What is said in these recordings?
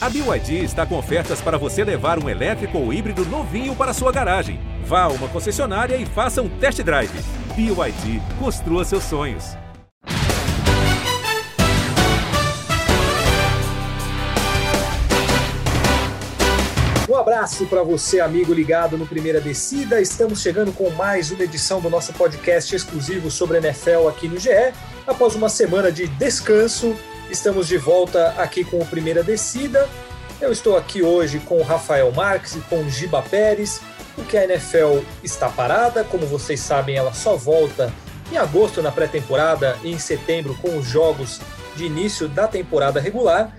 A BYD está com ofertas para você levar um elétrico ou híbrido novinho para sua garagem. Vá a uma concessionária e faça um test drive. BYD, construa seus sonhos. Um abraço para você, amigo ligado no Primeira Descida. Estamos chegando com mais uma edição do nosso podcast exclusivo sobre NFL aqui no GE. Após uma semana de descanso, estamos de volta aqui com o Primeira Descida. Eu estou aqui hoje com o Rafael Marques e com o Giba Pérez, porque a NFL está parada. Como vocês sabem, ela só volta em agosto na pré-temporada e em setembro com os jogos de início da temporada regular.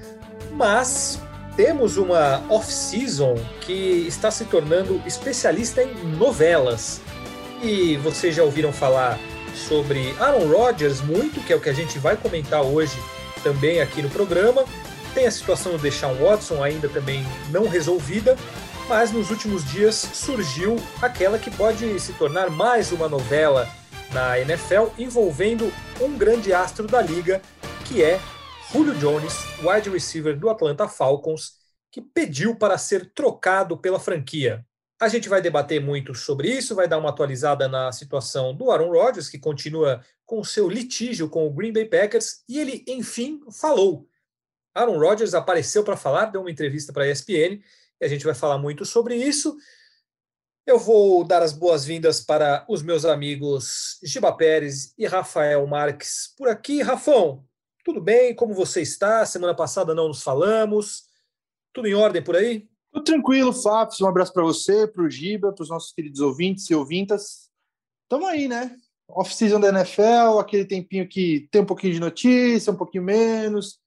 Mas temos uma off-season que está se tornando especialista em novelas. E vocês já ouviram falar sobre Aaron Rodgers muito, que é o que a gente vai comentar hoje também aqui no programa. Tem a situação do Deshaun Watson ainda também não resolvida, mas nos últimos dias surgiu aquela que pode se tornar mais uma novela na NFL envolvendo um grande astro da liga, que é Julio Jones, wide receiver do Atlanta Falcons, que pediu para ser trocado pela franquia. A gente vai debater muito sobre isso, vai dar uma atualizada na situação do Aaron Rodgers, que continua com seu litígio com o Green Bay Packers, e ele, enfim, falou. Aaron Rodgers apareceu para falar, deu uma entrevista para a ESPN, e a gente vai falar muito sobre isso. Eu vou dar as boas-vindas para os meus amigos Giba Pérez e Rafael Marques por aqui. Rafão, tudo bem? Como você está? Semana passada não nos falamos. Tudo em ordem por aí? Tudo tranquilo, Fábio. Um abraço para você, para o Giba, para os nossos queridos ouvintes e ouvintas. Estamos aí, né? Off-season da NFL, aquele tempinho que tem um pouquinho de notícia, um pouquinho menos.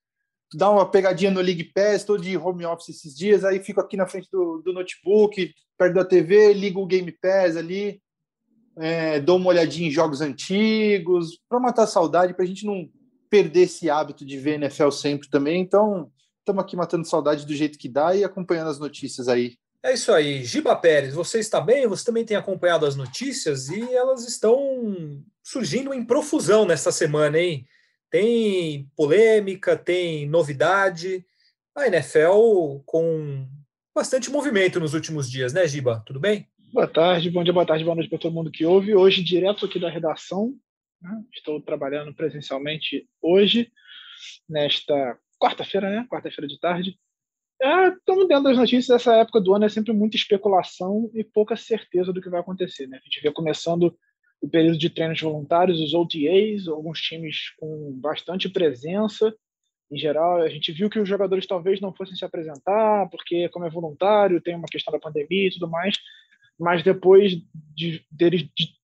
Dá uma pegadinha no League Pass, estou de home office esses dias, aí fico aqui na frente do, do notebook, perto da TV, ligo o Game Pass ali, é, dou uma olhadinha em jogos antigos, para matar a saudade, para a gente não perder esse hábito de ver NFL sempre também. Então, estamos aqui matando saudade do jeito que dá e acompanhando as notícias aí. É isso aí. Giba Pérez, você está bem? Você também tem acompanhado as notícias e elas estão surgindo em profusão nesta semana, hein? Tem polêmica, tem novidade. A NFL com bastante movimento nos últimos dias, né, Giba? Tudo bem? Boa tarde, bom dia, boa tarde, boa noite para todo mundo que ouve. Hoje, direto aqui da redação, né? estou trabalhando presencialmente hoje, nesta quarta-feira, né? Quarta-feira de tarde. Estamos é, dentro das notícias, essa época do ano é sempre muita especulação e pouca certeza do que vai acontecer. Né? A gente vê começando o período de treinos voluntários, os OTAs, alguns times com bastante presença. Em geral, a gente viu que os jogadores talvez não fossem se apresentar, porque, como é voluntário, tem uma questão da pandemia e tudo mais. Mas depois de, deles de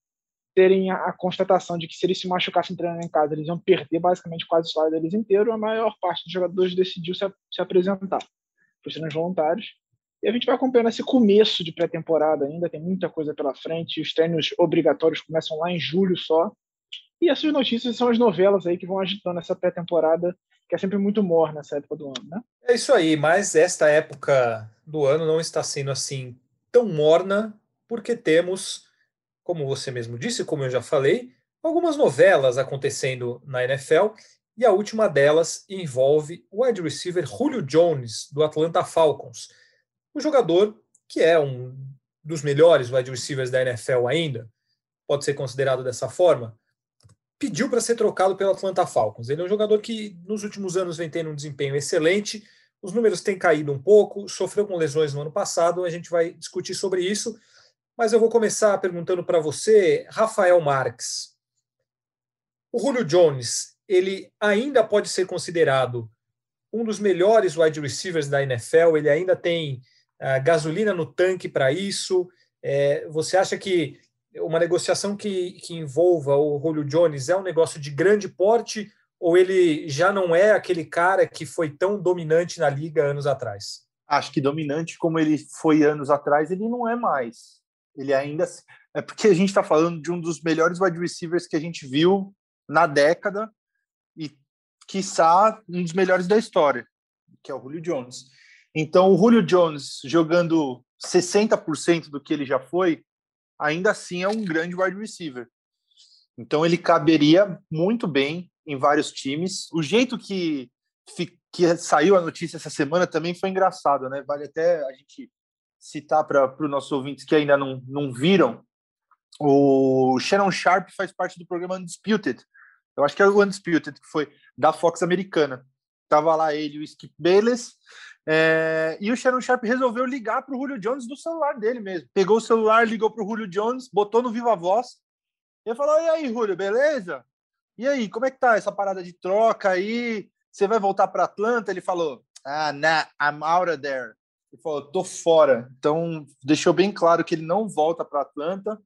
terem a, constatação de que se eles se machucassem treinando em casa, eles iam perder basicamente quase o salário deles inteiro, a maior parte dos jogadores decidiu se, se apresentar os treinos voluntários. E a gente vai acompanhando esse começo de pré-temporada ainda, tem muita coisa pela frente, os treinos obrigatórios começam lá em julho só. E essas notícias são as novelas aí que vão agitando essa pré-temporada, que é sempre muito morna nessa época do ano, né? É isso aí, mas esta época do ano não está sendo assim tão morna, porque temos como você mesmo disse, como eu já falei, algumas novelas acontecendo na NFL e a última delas envolve o wide receiver Julio Jones, do Atlanta Falcons. O jogador que é um dos melhores wide receivers da NFL ainda, pode ser considerado dessa forma, pediu para ser trocado pelo Atlanta Falcons. Ele é um jogador que nos últimos anos vem tendo um desempenho excelente, os números têm caído um pouco, sofreu com lesões no ano passado, a gente vai discutir sobre isso. Mas eu vou começar perguntando para você, Rafael Marques. O Julio Jones, ele ainda pode ser considerado um dos melhores wide receivers da NFL, ele ainda tem uh, gasolina no tanque para isso. É, você acha que uma negociação que, que envolva o Julio Jones é um negócio de grande porte ou ele já não é aquele cara que foi tão dominante na liga anos atrás? Acho que dominante como ele foi anos atrás, ele não é mais. Ele ainda. É porque a gente está falando de um dos melhores wide receivers que a gente viu na década e, quiçá, um dos melhores da história, que é o Julio Jones. Então, o Julio Jones jogando 60% do que ele já foi, ainda assim é um grande wide receiver. Então, ele caberia muito bem em vários times. O jeito que que saiu a notícia essa semana também foi engraçado, né? Vale até a gente citar para os nossos ouvintes que ainda não, não viram. O Shannon Sharp faz parte do programa Undisputed. Eu acho que é o Undisputed, que foi da Fox americana. Tava lá ele o Skip Bayless. É, e o Shannon Sharp resolveu ligar para o Julio Jones do celular dele mesmo. Pegou o celular, ligou para o Julio Jones, botou no Viva Voz. E falou: E aí, Julio, beleza? E aí, como é que tá essa parada de troca aí? Você vai voltar para Atlanta? Ele falou: Ah, nah, I'm out of there. Ele falou: Tô fora. Então, deixou bem claro que ele não volta para Atlanta.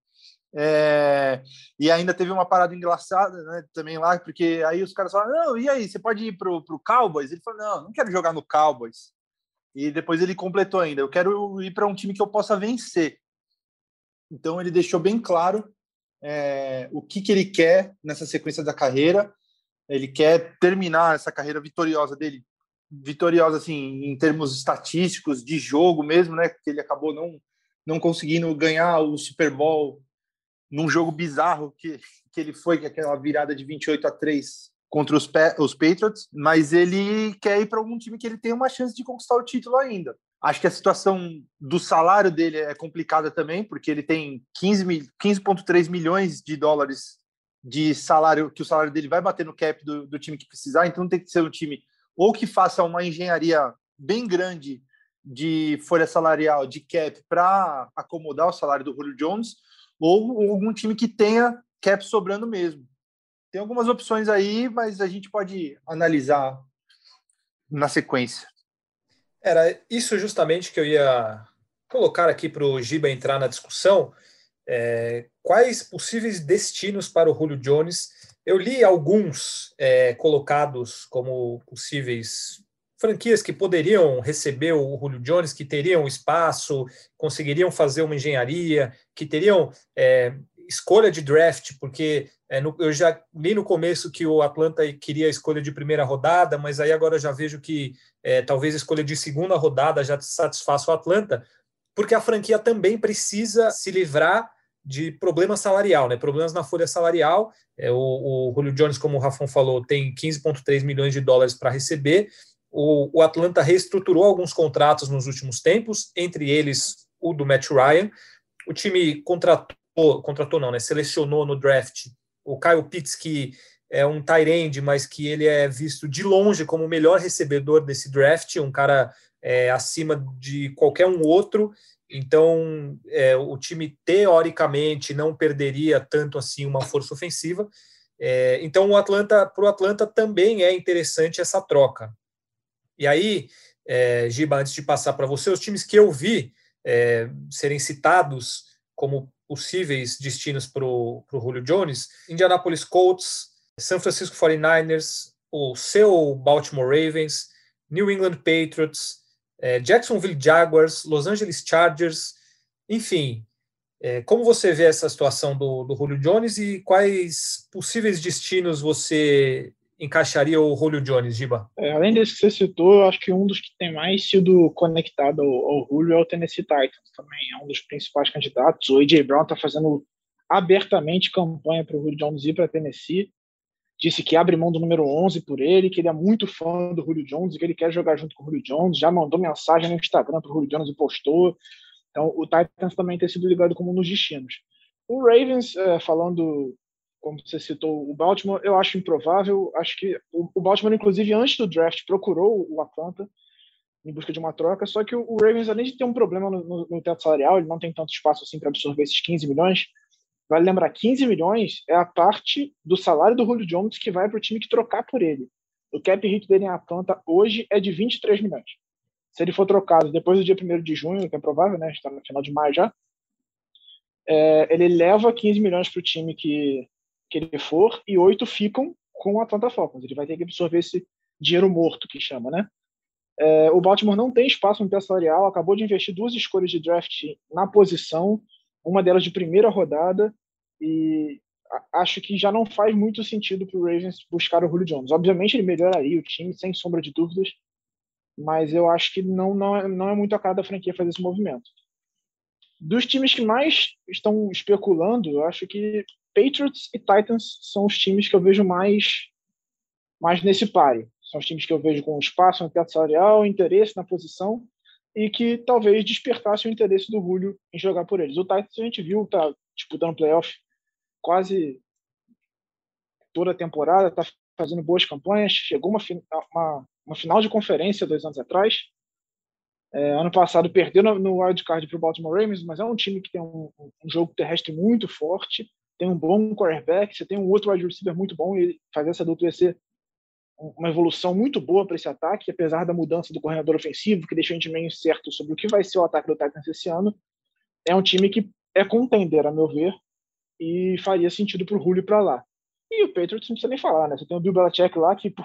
É, e ainda teve uma parada engraçada né, também lá, porque aí os caras falaram: Não, e aí, você pode ir pro, pro Cowboys? Ele falou: Não, não quero jogar no Cowboys. E depois ele completou ainda: Eu quero ir para um time que eu possa vencer. Então, ele deixou bem claro é, o que, que ele quer nessa sequência da carreira ele quer terminar essa carreira vitoriosa dele, vitoriosa assim em termos estatísticos de jogo mesmo, né? Que ele acabou não não conseguindo ganhar o Super Bowl num jogo bizarro que, que ele foi, que é aquela virada de 28 a 3 contra os, os Patriots, mas ele quer ir para algum time que ele tenha uma chance de conquistar o título ainda. Acho que a situação do salário dele é complicada também, porque ele tem 15,3 15 milhões de dólares de salário, que o salário dele vai bater no cap do, do time que precisar, então tem que ser um time ou que faça uma engenharia bem grande de folha salarial, de cap, para acomodar o salário do Julio Jones, ou algum time que tenha cap sobrando mesmo. Tem algumas opções aí, mas a gente pode analisar na sequência. Era isso justamente que eu ia colocar aqui para o Giba entrar na discussão. É, quais possíveis destinos para o Julio Jones? Eu li alguns é, colocados como possíveis franquias que poderiam receber o Julio Jones, que teriam espaço, conseguiriam fazer uma engenharia, que teriam é, escolha de draft, porque é, no, eu já li no começo que o Atlanta queria a escolha de primeira rodada, mas aí agora já vejo que é, talvez a escolha de segunda rodada já satisfaça o Atlanta, porque a franquia também precisa se livrar de problema salarial, né? Problemas na folha salarial. É, o, o Julio Jones, como o Rafon falou, tem 15,3 milhões de dólares para receber. O, o, Atlanta reestruturou alguns contratos nos últimos tempos, entre eles o do Matt Ryan. O time contratou, contratou não, né? Selecionou no draft o Kyle Pitts, que é um tight mas que ele é visto de longe como o melhor recebedor desse draft, um cara é, acima de qualquer um outro. Então, é, o time teoricamente não perderia tanto assim uma força ofensiva. É, então, o Atlanta, para o Atlanta também é interessante essa troca. E aí, é, Giba, antes de passar para você, os times que eu vi é, serem citados como possíveis destinos para o Julio Jones: Indianapolis Colts, San Francisco 49ers, o seu Baltimore Ravens, New England Patriots, é, Jacksonville Jaguars, Los Angeles Chargers, enfim. É, como você vê essa situação do, do Julio Jones e quais possíveis destinos você encaixaria o Julio Jones, Giba? É, além desse que você citou, eu acho que um dos que tem mais sido conectado ao, ao Julio é o Tennessee Titans também, é um dos principais candidatos. O A.J. Brown está fazendo abertamente campanha para o Julio Jones ir para Tennessee disse que abre mão do número 11 por ele, que ele é muito fã do Julio Jones, que ele quer jogar junto com o Julio Jones, já mandou mensagem no Instagram para o Julio Jones e postou. Então, o Titans também tem sido ligado como nos destinos. O Ravens, é, falando, como você citou, o Baltimore, eu acho improvável. Acho que o, o Baltimore, inclusive, antes do draft, procurou o Atlanta em busca de uma troca, só que o, Ravens, além de ter um problema no, no, no teto salarial, ele não tem tanto espaço assim para absorver esses 15 milhões, Vale lembrar, 15 milhões é a parte do salário do Julio Jones que vai para o time que trocar por ele. O cap hit dele em Atlanta hoje é de 23 milhões. Se ele for trocado depois do dia 1 de junho, que é provável, né? Está no final de maio já. É, ele leva 15 milhões para o time que, que ele for e 8 ficam com o Atlanta Falcons. Ele vai ter que absorver esse dinheiro morto, que chama, né? É, o Baltimore não tem espaço no teto salarial, acabou de investir duas escolhas de draft na posição uma delas de primeira rodada, e acho que já não faz muito sentido para o Ravens buscar o Julio Jones. Obviamente ele melhoraria o time, sem sombra de dúvidas, mas eu acho que não, não, é, não é muito a cara da franquia fazer esse movimento. Dos times que mais estão especulando, eu acho que Patriots e Titans são os times que eu vejo mais, mais nesse páreo. São os times que eu vejo com espaço no teto salarial, interesse na posição e que talvez despertasse o interesse do Julio em jogar por eles. O Titans a gente viu, tá disputando playoff quase toda a temporada, tá fazendo boas campanhas, chegou uma, uma, uma final de conferência dois anos atrás. É, ano passado perdeu no, no wildcard para o Baltimore Ravens, mas é um time que tem um, um, jogo terrestre muito forte, tem um bom quarterback, você tem um outro wide receiver muito bom e fazer essa dupla ia ser uma evolução muito boa para esse ataque, apesar da mudança do coordenador ofensivo, que deixou a gente meio incerto sobre o que vai ser o ataque do Titans esse ano. É um time que é contender, a meu ver, e faria sentido para o Julio para lá. E o Patriots não precisa nem falar, né? Você tem o Bill Belichick lá que pô,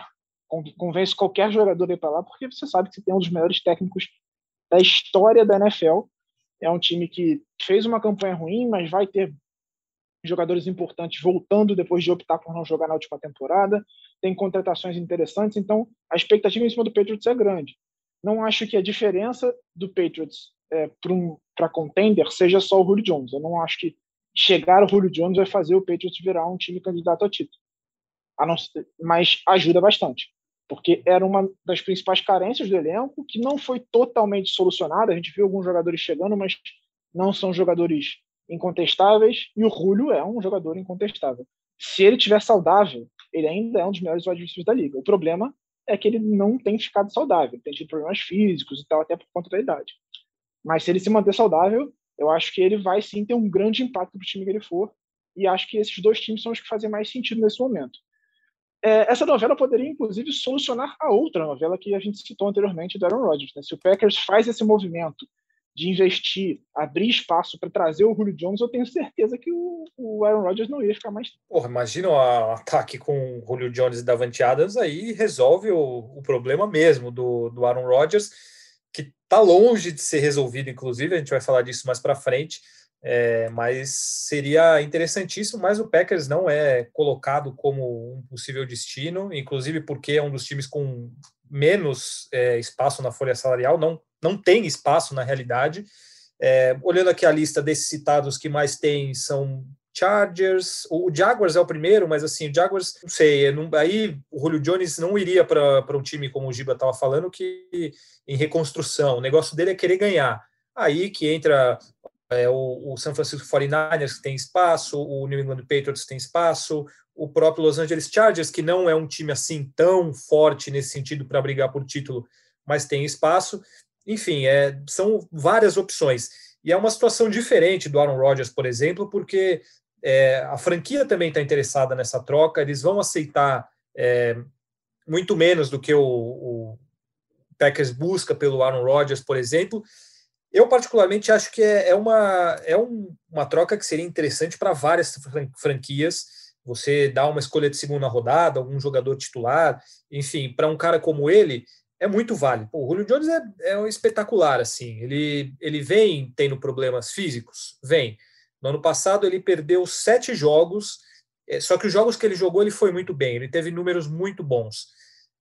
convence qualquer jogador a ir para lá, porque você sabe que você tem um dos melhores técnicos da história da NFL. É um time que fez uma campanha ruim, mas vai ter jogadores importantes voltando depois de optar por não jogar na última temporada. Tem contratações interessantes, então a expectativa em cima do Patriots é grande. Não acho que a diferença do Patriots é, para um, contender seja só o Julio Jones. Eu não acho que chegar o Julio Jones vai fazer o Patriots virar um time candidato a título. A não, mas ajuda bastante, porque era uma das principais carências do elenco que não foi totalmente solucionada. A gente viu alguns jogadores chegando, mas não são jogadores incontestáveis e o Julio é um jogador incontestável. Se ele tiver saudável, ele ainda é um dos melhores receivers da liga. O problema é que ele não tem ficado saudável, tem tido problemas físicos e tal, até por conta da idade. Mas se ele se manter saudável, eu acho que ele vai sim ter um grande impacto para o time que ele for. E acho que esses dois times são os que fazem mais sentido nesse momento. É, essa novela poderia, inclusive, solucionar a outra novela que a gente citou anteriormente do Aaron Rodgers. Né? Se o Packers faz esse movimento de investir, abrir espaço para trazer o Julio Jones, eu tenho certeza que o, o Aaron Rodgers não ia ficar mais. Porra, imagina o ataque com o Julio Jones e Davante Adams, aí resolve o, o problema mesmo do, do Aaron Rodgers, que está longe de ser resolvido, inclusive, a gente vai falar disso mais para frente. É, mas seria interessantíssimo, mas o Packers não é colocado como um possível destino, inclusive porque é um dos times com menos é, espaço na folha salarial, não, não tem espaço na realidade. É, olhando aqui a lista desses citados que mais tem são Chargers, o Jaguars é o primeiro, mas assim, o Jaguars, não sei, não, aí o Julio Jones não iria para um time como o Giba estava falando, que em reconstrução, o negócio dele é querer ganhar. Aí que entra é, o, o San Francisco 49ers, que tem espaço, o New England Patriots tem espaço, o próprio Los Angeles Chargers, que não é um time assim tão forte nesse sentido para brigar por título, mas tem espaço. Enfim, é, são várias opções. E é uma situação diferente do Aaron Rodgers, por exemplo, porque é, a franquia também está interessada nessa troca, eles vão aceitar é, muito menos do que o, o, Packers busca pelo Aaron Rodgers, por exemplo. Eu, particularmente, acho que é, é uma, é um, uma troca que seria interessante para várias franquias você dá uma escolha de segunda rodada, algum jogador titular, enfim, para um cara como ele, é muito válido. Pô, o Julio Jones é, é um espetacular, assim. Ele, ele vem tendo problemas físicos? Vem. No ano passado, ele perdeu sete jogos, é, só que os jogos que ele jogou, ele foi muito bem, ele teve números muito bons.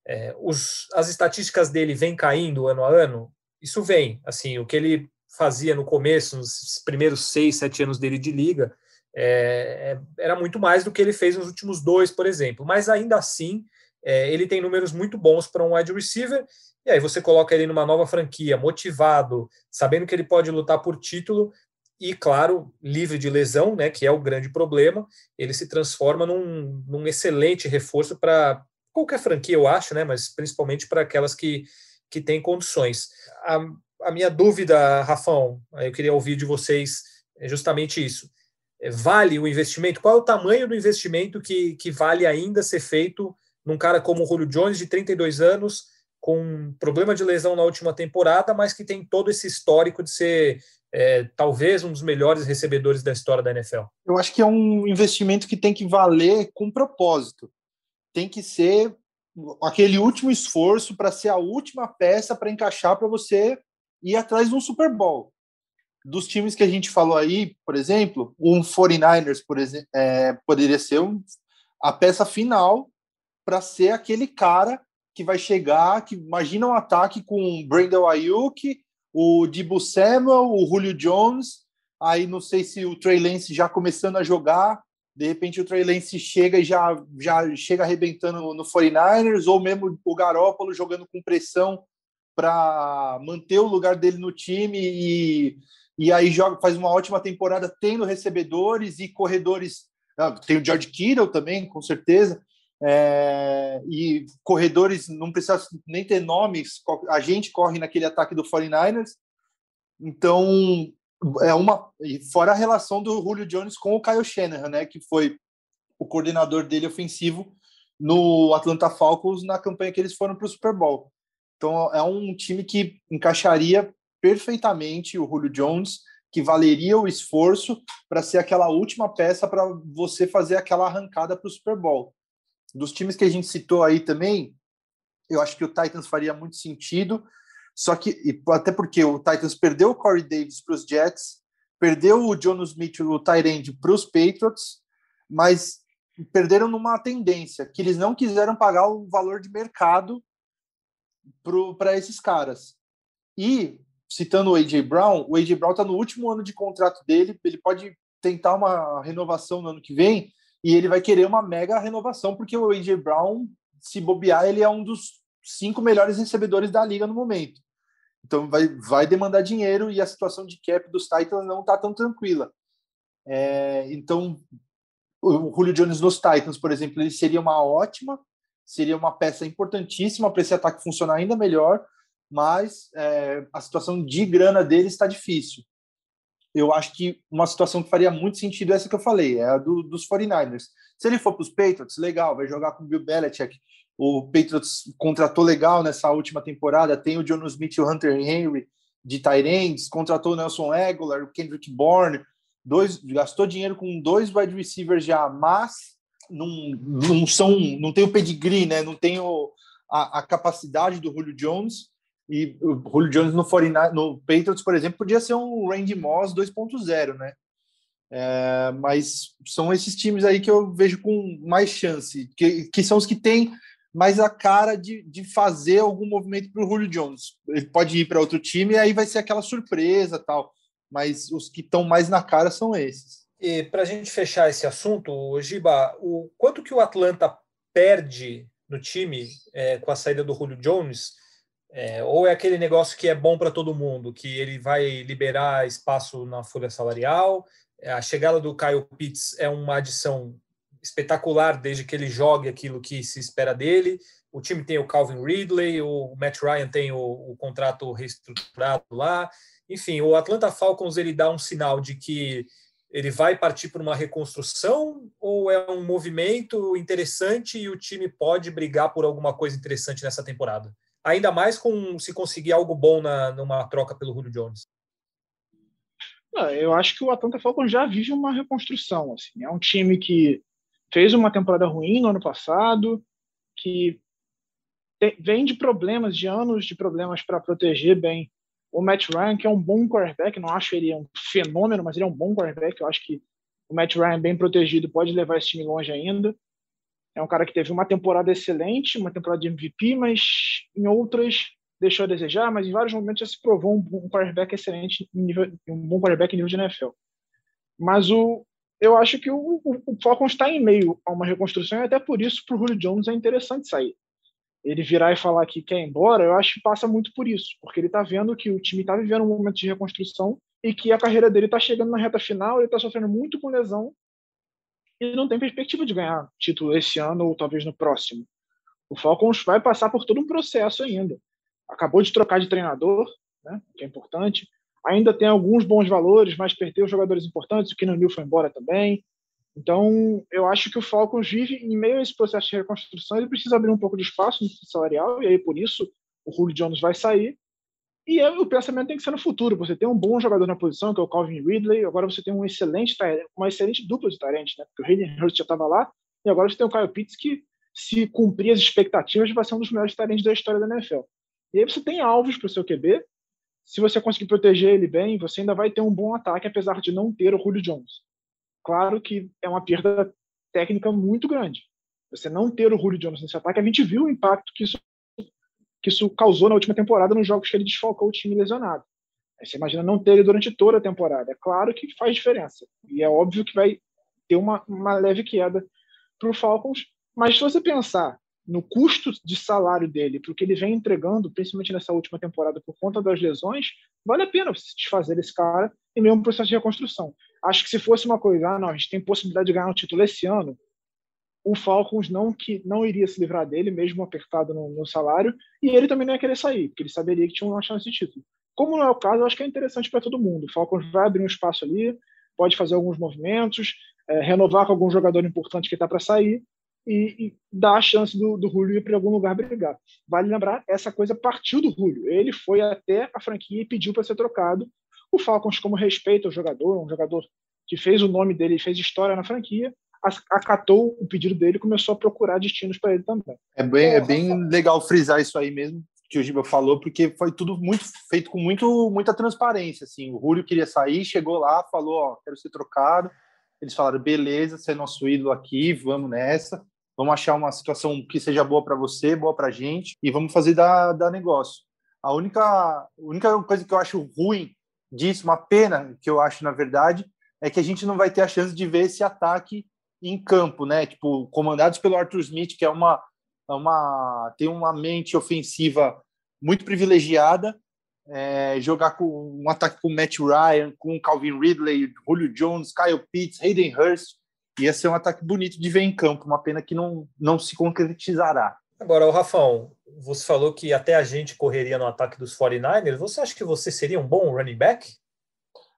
É, os, as estatísticas dele vêm caindo ano a ano? Isso vem. Assim, o que ele fazia no começo, nos primeiros seis, sete anos dele de liga, é, é, era muito mais do que ele fez nos últimos dois, por exemplo. Mas ainda assim, é, ele tem números muito bons para um wide receiver. E aí você coloca ele numa nova franquia, motivado, sabendo que ele pode lutar por título e, claro, livre de lesão, né, que é o grande problema. Ele se transforma num, num excelente reforço para qualquer franquia, eu acho, né, mas principalmente para aquelas que, que têm condições. A, a minha dúvida, Rafão, eu queria ouvir de vocês é justamente isso é, vale o investimento? Qual é o tamanho do investimento que, que vale ainda ser feito num cara como o Julio Jones, de 32 anos, com problema de lesão na última temporada, mas que tem todo esse histórico de ser é, talvez um dos melhores recebedores da história da NFL? Eu acho que é um investimento que tem que valer com propósito. Tem que ser aquele último esforço para ser a última peça para encaixar para você ir atrás de um Super Bowl dos times que a gente falou aí, por exemplo, um 49ers, por exemplo, é, poderia ser um, a peça final para ser aquele cara que vai chegar, que imagina um ataque com Brandon Ayuk, o Dibu Samuel, o Julio Jones, aí não sei se o Trey Lance já começando a jogar, de repente o Trey Lance chega e já, já chega arrebentando no 49ers, ou mesmo o Garópolo jogando com pressão para manter o lugar dele no time e, e aí joga, faz uma ótima temporada tendo recebedores e corredores. Ah, tem o George Kittle também, com certeza. É, e corredores não precisa nem ter nomes, a gente corre naquele ataque do 49ers. Então, é uma fora a relação do Julio Jones com o Kyle Shanahan, né, que foi o coordenador dele ofensivo no Atlanta Falcons na campanha que eles foram para o Super Bowl. Então é um time que encaixaria perfeitamente o Julio Jones, que valeria o esforço para ser aquela última peça para você fazer aquela arrancada para o Super Bowl. Dos times que a gente citou aí também, eu acho que o Titans faria muito sentido. Só que, até porque o Titans perdeu o Corey Davis para os Jets, perdeu o Jonas Smith, o Tyrande, para os Patriots, mas perderam numa tendência, que eles não quiseram pagar o valor de mercado para esses caras. E, citando o A.J. Brown, o A.J. Brown está no último ano de contrato dele, ele pode tentar uma renovação no ano que vem, e ele vai querer uma mega renovação, porque o A.J. Brown, se bobear, ele é um dos cinco melhores recebedores da liga no momento. Então vai, vai demandar dinheiro e a situação de cap dos Titans não está tão tranquila. É, então o Julio Jones nos Titans, por exemplo, ele seria uma ótima, seria uma peça importantíssima para esse ataque funcionar ainda melhor, mas é, a situação de grana dele está difícil. Eu acho que uma situação que faria muito sentido é essa que eu falei, é a do, dos 49ers. Se ele for para os Patriots, legal, vai jogar com o Bill Belichick, o Patriots contratou legal nessa última temporada. Tem o John Smith e o Hunter Henry de Tyrants, contratou o Nelson Aguilar, o Kendrick Bourne, dois, gastou dinheiro com dois wide receivers já, mas não, não são, não tem o pedigree, né? Não tem o, a, a capacidade do Julio Jones. E o Julio Jones no, 49, no Patriots, por exemplo, podia ser um Randy Moss 2.0, né? É, mas são esses times aí que eu vejo com mais chance, que, que são os que têm mais a cara de, de fazer algum movimento para o Julio Jones. Ele pode ir para outro time e aí vai ser aquela surpresa tal. Mas os que estão mais na cara são esses. E para a gente fechar esse assunto, Giba, o quanto que o Atlanta perde no time é, com a saída do Julio Jones? É, ou é aquele negócio que é bom para todo mundo, que ele vai liberar espaço na folha salarial? A chegada do Kyle Pitts é uma adição espetacular desde que ele jogue aquilo que se espera dele. O time tem o Calvin Ridley, o Matt Ryan tem o, o contrato reestruturado lá. Enfim, o Atlanta Falcons ele dá um sinal de que ele vai partir por uma reconstrução ou é um movimento interessante e o time pode brigar por alguma coisa interessante nessa temporada? Ainda mais com se conseguir algo bom na, numa troca pelo Julio Jones. Eu acho que o Atlanta Falcons já vive uma reconstrução. Assim. É um time que fez uma temporada ruim no ano passado, que vem de problemas, de anos de problemas para proteger bem o Matt Ryan, que é um bom quarterback, não acho ele um fenômeno, mas ele é um bom quarterback, eu acho que o Matt Ryan bem protegido pode levar esse time longe ainda. É um cara que teve uma temporada excelente, uma temporada de MVP, mas em outras deixou a desejar, mas em vários momentos já se provou um, quarterback excelente, nível, um bom quarterback em nível de NFL. Mas o, eu acho que o, o, o Falcons está em meio a uma reconstrução e até por isso para o Julio Jones é interessante sair. Ele virar e falar que quer ir embora, eu acho que passa muito por isso, porque ele está vendo que o time está vivendo um momento de reconstrução e que a carreira dele está chegando na reta final, ele está sofrendo muito com lesão e não tem perspectiva de ganhar título esse ano ou talvez no próximo. O Falcons vai passar por todo um processo ainda. Acabou de trocar de treinador, né, que é importante ainda tem alguns bons valores, mas perdeu jogadores importantes, o Keenan Neal foi embora também. Então, eu acho que o Falcons vive em meio a esse processo de reconstrução, ele precisa abrir um pouco de espaço no salarial, e aí por isso o Julio Jones vai sair. E aí, o pensamento tem que ser no futuro. Você tem um bom jogador na posição, que é o Calvin Ridley, agora você tem um excelente, uma excelente dupla de tarente, né? Porque o Hayden Hurst já estava lá, e agora você tem o Kyle Pitts, que, se cumprir as expectativas, vai ser um dos melhores tarentes da história da NFL. E aí você tem alvos para o seu QB, se você conseguir proteger ele bem, você ainda vai ter um bom ataque, apesar de não ter o Julio Jones. Claro que é uma perda técnica muito grande. Você não ter o Julio Jones nesse ataque, a gente viu o impacto que isso, que isso causou na última temporada nos jogos que ele desfalcou o time lesionado. Aí você imagina não ter ele durante toda a temporada. É claro que faz diferença. E é óbvio que vai ter uma, uma leve queda para o Falcons. Mas se você pensar no custo de salário dele, para o que ele vem entregando, principalmente nessa última temporada, por conta das lesões, vale a pena se desfazer desse cara a um processo de reconstrução. Acho que se fosse uma coisa, ah, não, a gente tem possibilidade de ganhar um título esse ano, o Falcons não que não iria se livrar dele, mesmo apertado no, no, salário, e ele também não ia querer sair, porque ele saberia que tinha uma chance de título. Como não é o caso, eu acho que é interessante para todo mundo. O Falcons vai abrir um espaço ali, pode fazer alguns movimentos, é, renovar com algum jogador importante que está para sair e, e, dar a chance do, do Julio ir para algum lugar brigar. Vale lembrar, essa coisa partiu do Julio. Ele foi até a franquia e pediu para ser trocado. O Falcons, como respeita o jogador, um jogador que fez o nome dele fez história na franquia, acatou o pedido dele e começou a procurar destinos para ele também. É bem, é bem legal frisar isso aí mesmo que o Giba falou, porque foi tudo muito feito com muito, muita transparência. Assim, o Julio queria sair, chegou lá, falou: Ó, quero ser trocado. Eles falaram: beleza, você é nosso ídolo aqui, vamos nessa. Vamos achar uma situação que seja boa para você, boa para a gente, e vamos fazer da, da negócio. A única, a única coisa que eu acho ruim disso, uma pena que eu acho, na verdade, é que a gente não vai ter a chance de ver esse ataque em campo, né? Tipo, comandados pelo Arthur Smith, que é uma, é uma tem uma mente ofensiva muito privilegiada. É, jogar com um ataque com Matt Ryan, com Calvin Ridley, Julio Jones, Kyle Pitts, Hayden Hurst, ia ser um ataque bonito de ver em campo. Uma pena que não, não se concretizará. Agora, o Rafão, você falou que até a gente correria no ataque dos 49ers. Você acha que você seria um bom running back?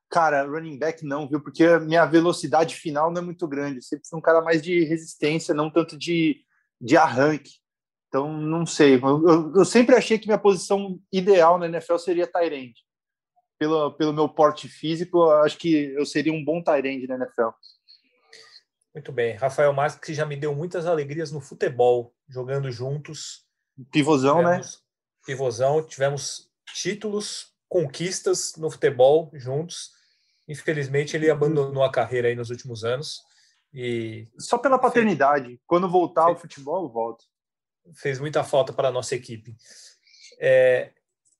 Cara, running back não, viu? Porque a minha velocidade final não é muito grande. Eu sempre fui um cara mais de resistência, não tanto de, de arranque. Então, não sei. Eu, eu, eu sempre achei que minha posição ideal na NFL seria tight Pelo, pelo meu porte físico, acho que eu seria um bom tight na NFL. Muito bem. Rafael Marques, que já me deu muitas alegrias no futebol, jogando juntos. Pivôzão, né? tivemos, né? Pivôzão. Tivemos títulos, conquistas no futebol juntos. Infelizmente, ele abandonou a carreira aí nos últimos anos. E Só pela paternidade. Quando voltar ao futebol, eu volto. Fez muita falta para a nossa equipe. É,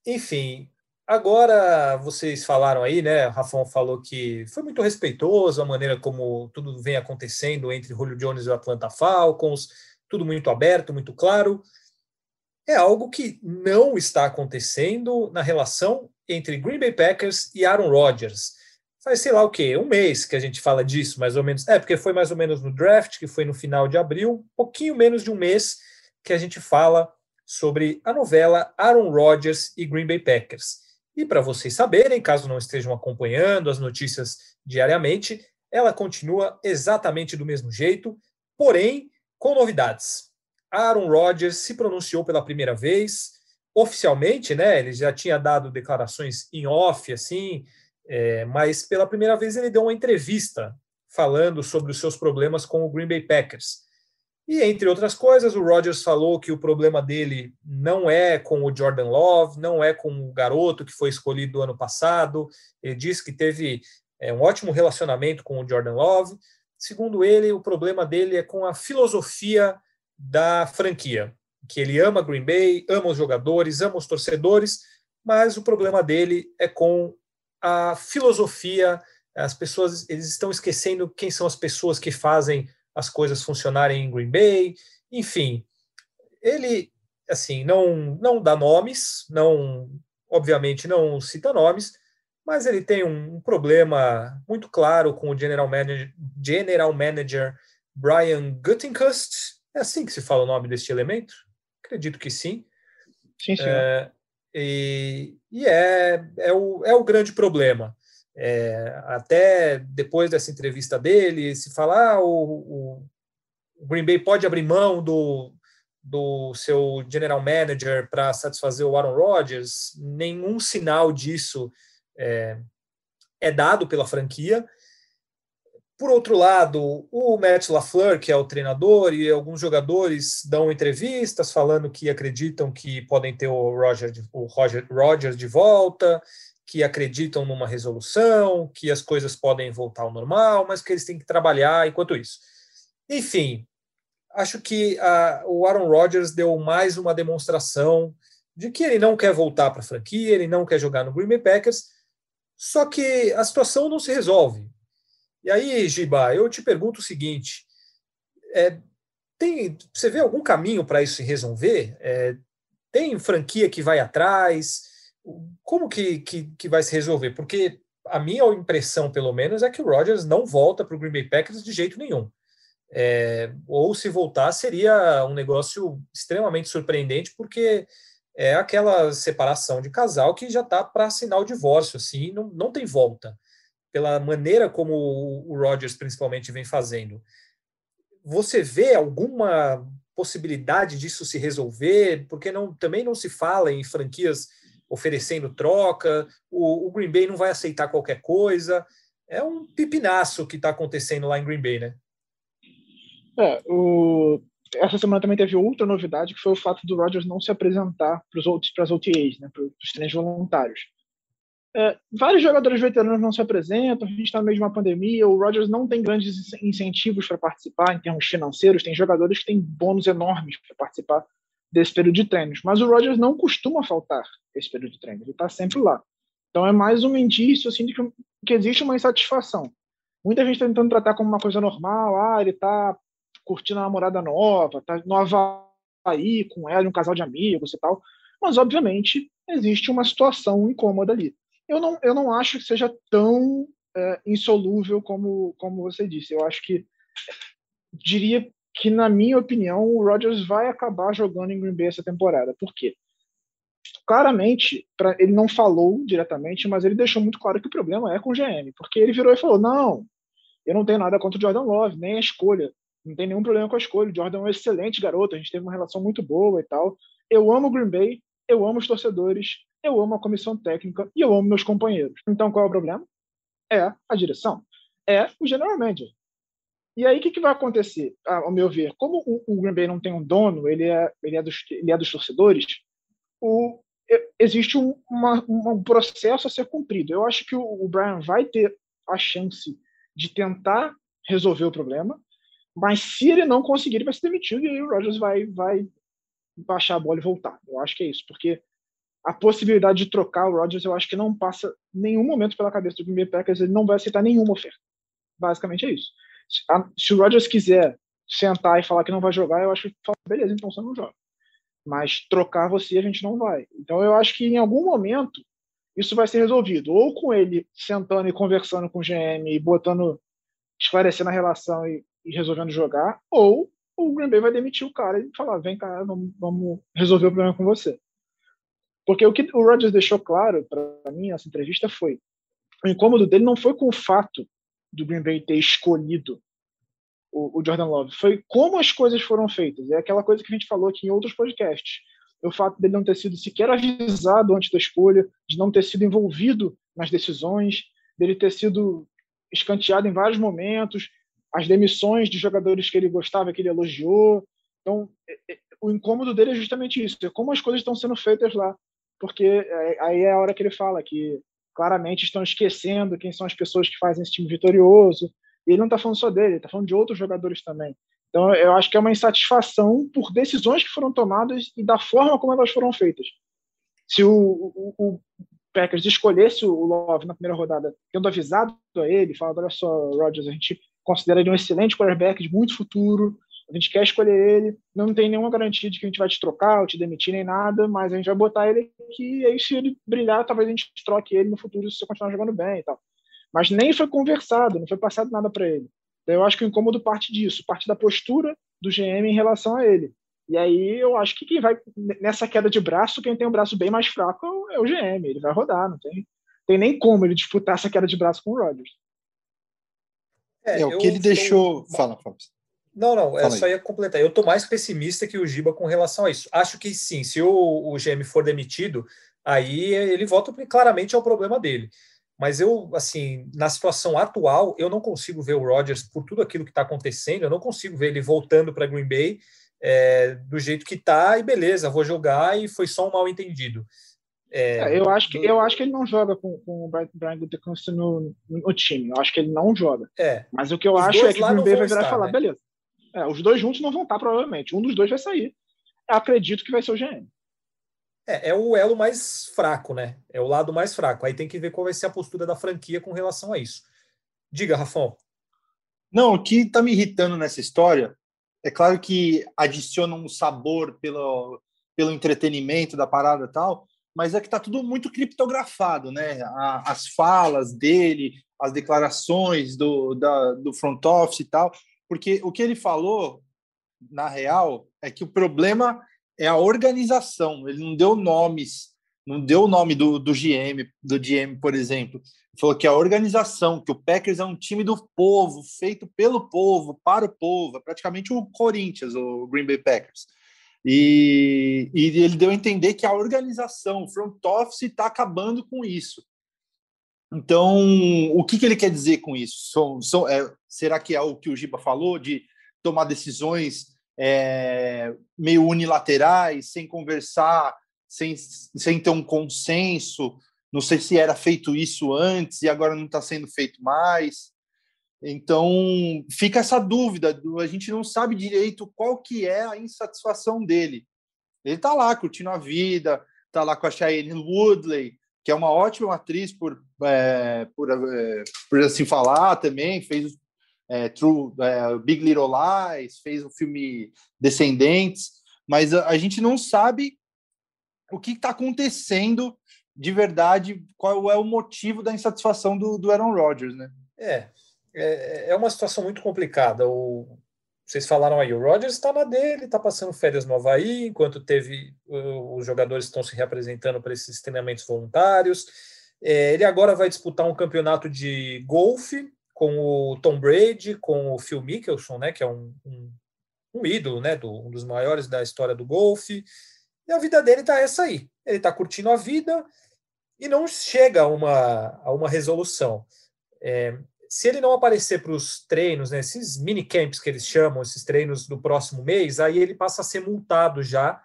enfim, agora vocês falaram aí, né? O Rafão falou que foi muito respeitoso a maneira como tudo vem acontecendo entre Julio Jones e o Atlanta Falcons, tudo muito aberto, muito claro. É algo que não está acontecendo na relação entre Green Bay Packers e Aaron Rodgers faz sei lá o quê, um mês que a gente fala disso, mais ou menos. É, porque foi mais ou menos no draft, que foi no final de abril, um pouquinho menos de um mês que a gente fala sobre a novela Aaron Rodgers e Green Bay Packers. E para vocês saberem, caso não estejam acompanhando as notícias diariamente, ela continua exatamente do mesmo jeito, porém com novidades. Aaron Rodgers se pronunciou pela primeira vez oficialmente, né? Ele já tinha dado declarações em off, assim, é, mas pela primeira vez ele deu uma entrevista falando sobre os seus problemas com o Green Bay Packers. E, entre outras coisas, o Rodgers falou que o problema dele não é com o Jordan Love, não é com o garoto que foi escolhido ano passado. Ele disse que teve é, um ótimo relacionamento com o Jordan Love. Segundo ele, o problema dele é com a filosofia da franquia, que ele ama Green Bay, ama os jogadores, ama os torcedores, mas o problema dele é com a filosofia, as pessoas eles estão esquecendo quem são as pessoas que fazem as coisas funcionarem em Green Bay, enfim. Ele assim, não não dá nomes, não obviamente não cita nomes, mas ele tem um, problema muito claro com o general manager, general manager Brian Guttenkust. É assim que se fala o nome deste elemento? Acredito que sim. Sim, sim. É, e, e é, é, o, é o grande problema. É, até depois dessa entrevista dele, se falar ah, o, o Green Bay pode abrir mão do, do seu general manager para satisfazer o Aaron Rodgers, nenhum sinal disso é, é dado pela franquia. Por outro lado, o Matt LaFleur, que é o treinador, e alguns jogadores dão entrevistas falando que acreditam que podem ter o Roger, o Roger Rogers de volta, que acreditam numa resolução, que as coisas podem voltar ao normal, mas que eles têm que trabalhar enquanto isso. Enfim, acho que a, o Aaron Rodgers deu mais uma demonstração de que ele não quer voltar para a franquia, ele não quer jogar no Green Bay Packers, só que a situação não se resolve. E aí, Giba, eu te pergunto o seguinte: é, tem, você vê algum caminho para isso se resolver? É, tem franquia que vai atrás? Como que, que, que vai se resolver? Porque a minha impressão, pelo menos, é que o Rodgers não volta para o Green Bay Packers de jeito nenhum. É, ou se voltar, seria um negócio extremamente surpreendente, porque é aquela separação de casal que já está para assinar o divórcio, assim, não, não tem volta. Pela maneira como o Rodgers, principalmente, vem fazendo. Você vê alguma possibilidade disso se resolver? Porque não, também não se fala em franquias oferecendo troca, o, o Green Bay não vai aceitar qualquer coisa. É um pipinaço que está acontecendo lá em Green Bay, né? É, o... essa semana também teve outra novidade, que foi o fato do Rodgers não se apresentar para as OTAs, né, para os treinos voluntários. É, vários jogadores veteranos não se apresentam, a gente está no meio de uma pandemia, o Rodgers não tem grandes incentivos para participar em termos financeiros, tem jogadores que têm bônus enormes para participar desse período de treinos, mas o Rodgers não costuma faltar esse período de treino, ele está sempre lá. Então é mais um indício assim, de que, que existe uma insatisfação. Muita gente está tentando tratar como uma coisa normal, ah, ele está curtindo a namorada nova, está no Havaí com ela, um casal de amigos e tal, mas obviamente existe uma situação incômoda ali eu não, eu não acho que seja tão é, insolúvel como, como você disse. Eu acho que diria que, na minha opinião, o Rodgers vai acabar jogando em Green Bay essa temporada. Por quê? Claramente, pra, ele não falou diretamente, mas ele deixou muito claro que o problema é com o GM, porque ele virou e falou: não, eu não tenho nada contra o Jordan Love, nem a escolha. Não tem nenhum problema com a escolha. O Jordan é um excelente garoto, a gente teve uma relação muito boa e tal. Eu amo o Green Bay, eu amo os torcedores, eu amo a comissão técnica e eu amo meus companheiros. Então, qual é o problema? É a direção. É o general manager. E aí, o que, que vai acontecer, ao meu ver? Como o, o Green Bay não tem um dono, ele é, ele é, dos, ele é dos torcedores, o, existe um, uma, um processo a ser cumprido. Eu acho que o, o Brian vai ter a chance de tentar resolver o problema, mas se ele não conseguir, ele vai ser demitido e aí o Rogers vai, vai baixar a bola e voltar. Eu acho que é isso, porque a possibilidade de trocar o Rodgers, eu acho que não passa nenhum momento pela cabeça do Green Bay Packers, ele não vai aceitar nenhuma oferta. Basicamente é isso. Se o Rodgers quiser sentar e falar que não vai jogar, eu acho que beleza, então você não joga. Mas trocar você a gente não vai. Então eu acho que em algum momento isso vai ser resolvido, ou com ele sentando e conversando com o GM e botando esclarecendo a relação e, e resolvendo jogar, ou o Green Bay vai demitir o cara e falar: vem cá, vamos, vamos resolver o problema com você. Porque o que o Rodgers deixou claro para mim nessa entrevista foi: o incômodo dele não foi com o fato do Green Bay ter escolhido o, o Jordan Love, foi como as coisas foram feitas. É aquela coisa que a gente falou aqui em outros podcasts. O fato dele não ter sido sequer avisado antes da escolha, de não ter sido envolvido nas decisões, dele ter sido escanteado em vários momentos, as demissões de jogadores que ele gostava, que ele elogiou. Então, é, é, o incômodo dele é justamente isso, é como as coisas estão sendo feitas lá. Porque é, aí é a hora que ele fala que claramente estão esquecendo quem são as pessoas que fazem esse time vitorioso. E ele não está falando só dele, está falando de outros jogadores também. Então, eu acho que é uma insatisfação por decisões que foram tomadas e da forma como elas foram feitas. Se o, o, o Packers escolhesse o Love na primeira rodada, tendo avisado a ele, falando: olha só, Rodgers, a gente considera ele um excelente quarterback de muito futuro, a gente quer escolher ele, não tem nenhuma garantia de que a gente vai te trocar ou te demitir nem nada, mas a gente vai botar ele aqui e aí se ele brilhar, talvez a gente troque ele no futuro se você continuar jogando bem e tal. Mas nem foi conversado, não foi passado nada para ele. Então eu acho que o incômodo parte disso, parte da postura do GM em relação a ele. E aí eu acho que quem vai nessa queda de braço, quem tem um braço bem mais fraco é o GM, ele vai rodar, não tem, tem nem como ele disputar essa queda de braço com o Rodgers. É, é o que ele deixou. Fala, Fábio. Não, não, é só ia completar. Eu estou mais pessimista que o Giba com relação a isso. Acho que sim, se o, o GM for demitido, aí ele volta claramente ao problema dele. Mas eu, assim, na situação atual, eu não consigo ver o Rodgers por tudo aquilo que está acontecendo, eu não consigo ver ele voltando para Green Bay é, do jeito que está e beleza, vou jogar e foi só um mal entendido. É, é, eu, acho que, eu acho que ele não joga com, com o Brian Gutekunst no, no time. Eu acho que ele não joga. É. Mas o que eu os acho é que o Green Bay vai virar e falar: né? beleza. É, os dois juntos não vão estar, provavelmente. Um dos dois vai sair. Eu acredito que vai ser o GM. É, é o elo mais fraco, né? É o lado mais fraco. Aí tem que ver qual vai ser a postura da franquia com relação a isso. Diga, Rafão. Não, o que está me irritando nessa história é claro que adiciona um sabor pelo, pelo entretenimento da parada e tal, mas é que está tudo muito criptografado, né? as falas dele, as declarações do, da, do front office e tal, porque o que ele falou, na real, é que o problema é a organização. Ele não deu nomes, não deu o nome do, do GM, do GM, por exemplo. Ele falou que a organização, que o Packers é um time do povo, feito pelo povo, para o povo, é praticamente o Corinthians, o Green Bay Packers. E, e ele deu a entender que a organização, o front office, está acabando com isso. Então, o que, que ele quer dizer com isso? É, será que é o que o Giba falou, de tomar decisões é, meio unilaterais, sem conversar, sem, sem ter um consenso? Não sei se era feito isso antes e agora não está sendo feito mais. Então, fica essa dúvida, a gente não sabe direito qual que é a insatisfação dele. Ele está lá curtindo a vida, está lá com a Shailene Woodley, que é uma ótima atriz por, é, por, é, por assim falar também, fez é, True, é, Big Little Lies, fez o filme Descendentes, mas a, a gente não sabe o que está acontecendo de verdade, qual é o motivo da insatisfação do, do Aaron Rodgers, né? É, é, é uma situação muito complicada. O, vocês falaram aí, o Rodgers está na dele, está passando férias no Havaí, enquanto teve os jogadores estão se reapresentando para esses treinamentos voluntários. É, ele agora vai disputar um campeonato de golfe com o Tom Brady, com o Phil Mickelson, né, que é um, um, um ídolo, né, do, um dos maiores da história do golfe. E a vida dele está essa aí. Ele está curtindo a vida e não chega a uma, a uma resolução. É, se ele não aparecer para os treinos, né, esses mini camps que eles chamam, esses treinos do próximo mês, aí ele passa a ser multado já.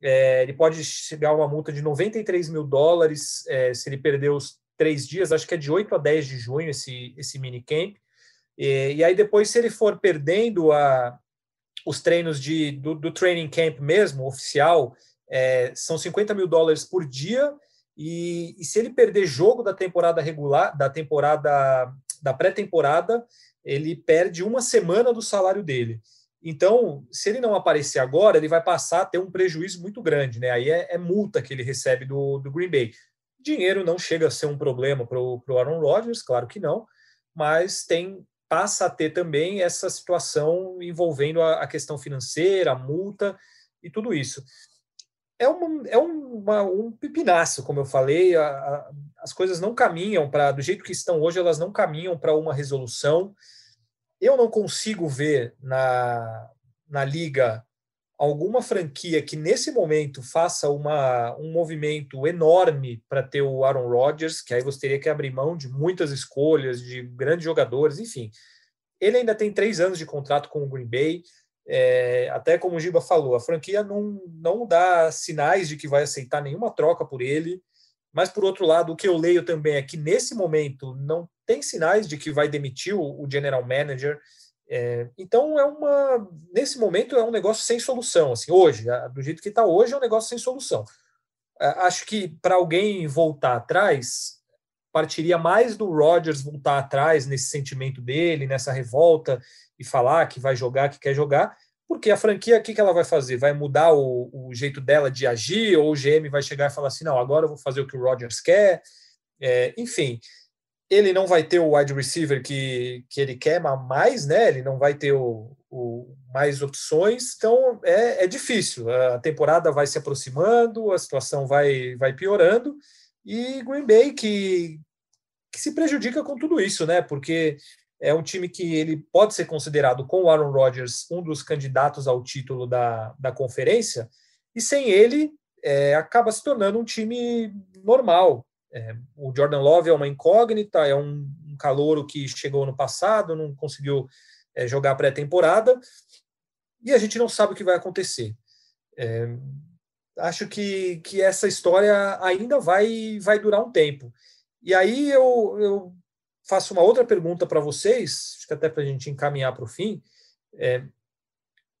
É, ele pode chegar a uma multa de 93 mil dólares é, se ele perder os três dias, acho que é de 8 a 10 de junho esse, esse mini camp. E, e aí depois, se ele for perdendo a, os treinos de, do, do training camp mesmo, oficial, é, são 50 mil dólares por dia. E, e, se ele perder jogo da temporada regular, da temporada da pré-temporada, ele perde uma semana do salário dele. Então, se ele não aparecer agora, ele vai passar a ter um prejuízo muito grande, né? Aí é, é multa que ele recebe do, do Green Bay. Dinheiro não chega a ser um problema para o Aaron Rodgers, claro que não, mas tem passa a ter também essa situação envolvendo a, a questão financeira, a multa e tudo isso é, uma, é uma, um pipinaço, como eu falei. A, a, as coisas não caminham para, do jeito que estão hoje, elas não caminham para uma resolução. Eu não consigo ver na, na liga alguma franquia que nesse momento faça uma, um movimento enorme para ter o Aaron Rodgers, que aí você teria que abrir mão de muitas escolhas, de grandes jogadores, enfim. Ele ainda tem três anos de contrato com o Green Bay é, até como o Giba falou, a franquia não, não dá sinais de que vai aceitar nenhuma troca por ele, mas por outro lado, o que eu leio também é que nesse momento não tem sinais de que vai demitir o, o general manager. É, então é uma nesse momento é um negócio sem solução. Assim, hoje, do jeito que está hoje, é um negócio sem solução. Acho que para alguém voltar atrás, partiria mais do Rodgers voltar atrás nesse sentimento dele, nessa revolta e falar que vai jogar, que quer jogar, porque a franquia, o que, que ela vai fazer? Vai mudar o, o, jeito dela de agir, ou o GM vai chegar e falar assim: não, agora eu vou fazer o que o Rodgers quer. É, enfim, ele não vai ter o wide receiver que, que ele quer mais, né? Ele não vai ter o, o mais opções, então é, é difícil. A temporada vai se aproximando, a situação vai, vai piorando, e Green Bay que, que se prejudica com tudo isso, né? Porque é um time que ele pode ser considerado, com o Aaron Rodgers, um dos candidatos ao título da, da conferência, e sem ele, é, acaba se tornando um time normal. É, o Jordan Love é uma incógnita, é um, um calouro que chegou no passado, não conseguiu é, jogar pré-temporada, e a gente não sabe o que vai acontecer. É, acho que, que essa história ainda vai, vai durar um tempo. E aí eu, eu faço uma outra pergunta para vocês, acho que até para a gente encaminhar para o fim. É,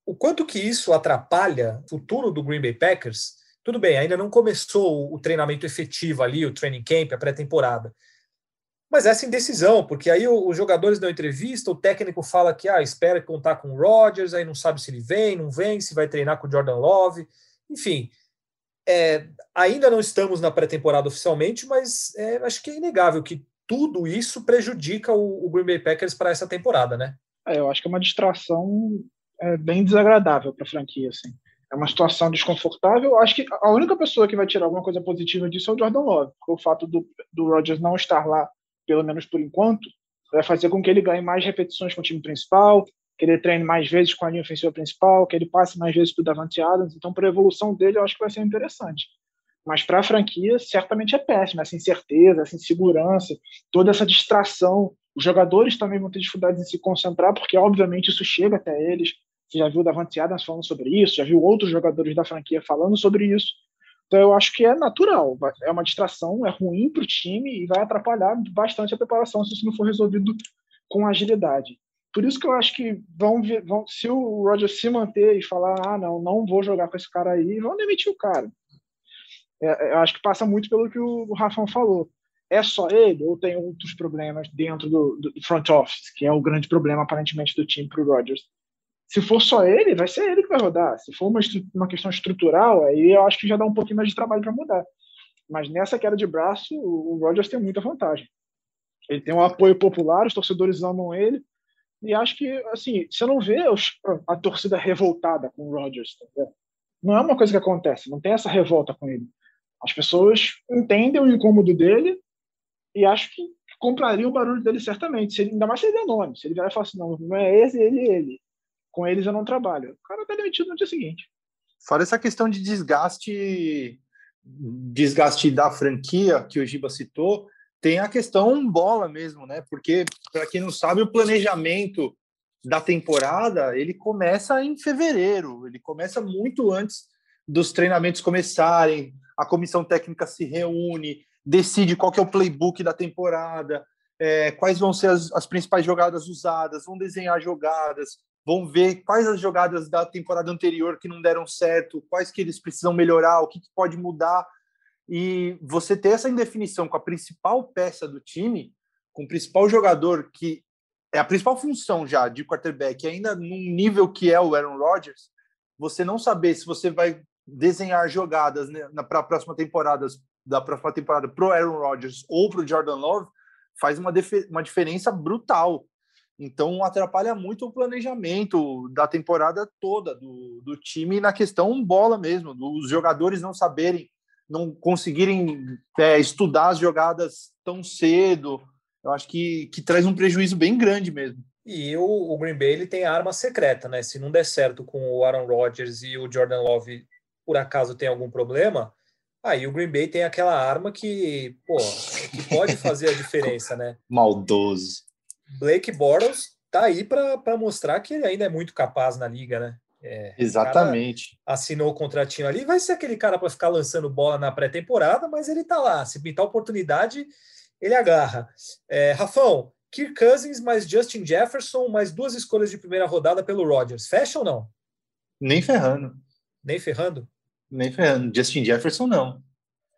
o quanto que isso atrapalha o futuro do Green Bay Packers? Tudo bem, ainda não começou o treinamento efetivo ali, o training camp, a pré-temporada. Mas essa indecisão, porque aí os jogadores dão entrevista, o técnico fala que ah, espera contar com o Rodgers, aí não sabe se ele vem, não vem, se vai treinar com o Jordan Love. Enfim, é, ainda não estamos na pré-temporada oficialmente, mas é, acho que é inegável que tudo isso prejudica o, o Green Bay Packers para essa temporada, né? É, eu acho que é uma distração é, bem desagradável para a franquia. Assim. É uma situação desconfortável. Eu acho que a única pessoa que vai tirar alguma coisa positiva disso é o Jordan Love, porque o fato do, do Rodgers não estar lá, pelo menos por enquanto, vai fazer com que ele ganhe mais repetições com o time principal, que ele treine mais vezes com a linha ofensiva principal, que ele passe mais vezes para o Davante Adams. Então, para a evolução dele, eu acho que vai ser interessante. Mas para a franquia, certamente é péssimo. Essa incerteza, essa insegurança, toda essa distração. Os jogadores também vão ter dificuldades em se concentrar, porque, obviamente, isso chega até eles. Você já viu o Davante Adams falando sobre isso, já viu outros jogadores da franquia falando sobre isso. Então, eu acho que é natural. É uma distração, é ruim para o time e vai atrapalhar bastante a preparação se isso não for resolvido com agilidade. Por isso que eu acho que vão, vão se o Roger se manter e falar, ah, não, não vou jogar com esse cara aí, vão demitir o cara. É, é, eu acho que passa muito pelo que o Rafão falou. É só ele ou tem outros problemas dentro do, do front office, que é o grande problema aparentemente do time para o Rodgers? Se for só ele, vai ser ele que vai rodar. Se for uma, uma questão estrutural, aí eu acho que já dá um pouquinho mais de trabalho para mudar. Mas nessa queda de braço, o Rodgers tem muita vantagem. Ele tem um apoio popular, os torcedores amam ele, e acho que, assim, você não vê a torcida revoltada com o Rodgers. Tá não é uma coisa que acontece, não tem essa revolta com ele. As pessoas entendem o incômodo dele e acho que comprariam o barulho dele certamente. Se ele, ainda mais se ele der nome. Se ele vier e falar assim, não, não é esse, ele ele. Com eles eu não trabalho. O cara tá demitido no dia seguinte. Fora essa questão de desgaste desgaste da franquia que o Giba citou, tem a questão bola mesmo, né? Porque, para quem não sabe, o planejamento da temporada ele começa em fevereiro, ele começa muito antes dos treinamentos começarem, a comissão técnica se reúne, decide qual que é o playbook da temporada, é, quais vão ser as, as, principais jogadas usadas, vão desenhar jogadas, vão ver quais as jogadas da temporada anterior que não deram certo, quais que eles precisam melhorar, o que, que pode mudar. E você ter essa indefinição com a principal peça do time, com o principal jogador que é a principal função já de quarterback, ainda num nível que é o Aaron Rodgers, você não saber se você vai desenhar jogadas né, para a próxima temporada, da próxima temporada pro Aaron Rodgers ou pro Jordan Love, faz uma, uma diferença brutal. Então atrapalha muito o planejamento da temporada toda do, do time na questão bola mesmo, dos jogadores não saberem não conseguirem é, estudar as jogadas tão cedo, eu acho que, que traz um prejuízo bem grande mesmo. E o, o Green Bay ele tem a arma secreta, né? Se não der certo com o Aaron Rodgers e o Jordan Love, por acaso tem algum problema, aí o Green Bay tem aquela arma que, pô, que pode fazer a diferença, né? Maldoso. Blake Bortles tá aí para mostrar que ele ainda é muito capaz na liga, né? É, Exatamente. Assinou o contratinho ali, vai ser aquele cara para ficar lançando bola na pré-temporada, mas ele tá lá. Se pintar oportunidade, ele agarra. É, Rafão, Kirk Cousins mais Justin Jefferson, mais duas escolhas de primeira rodada pelo Rodgers. Fecha ou não? Nem ferrando. Nem ferrando? Nem ferrando. Justin Jefferson, não.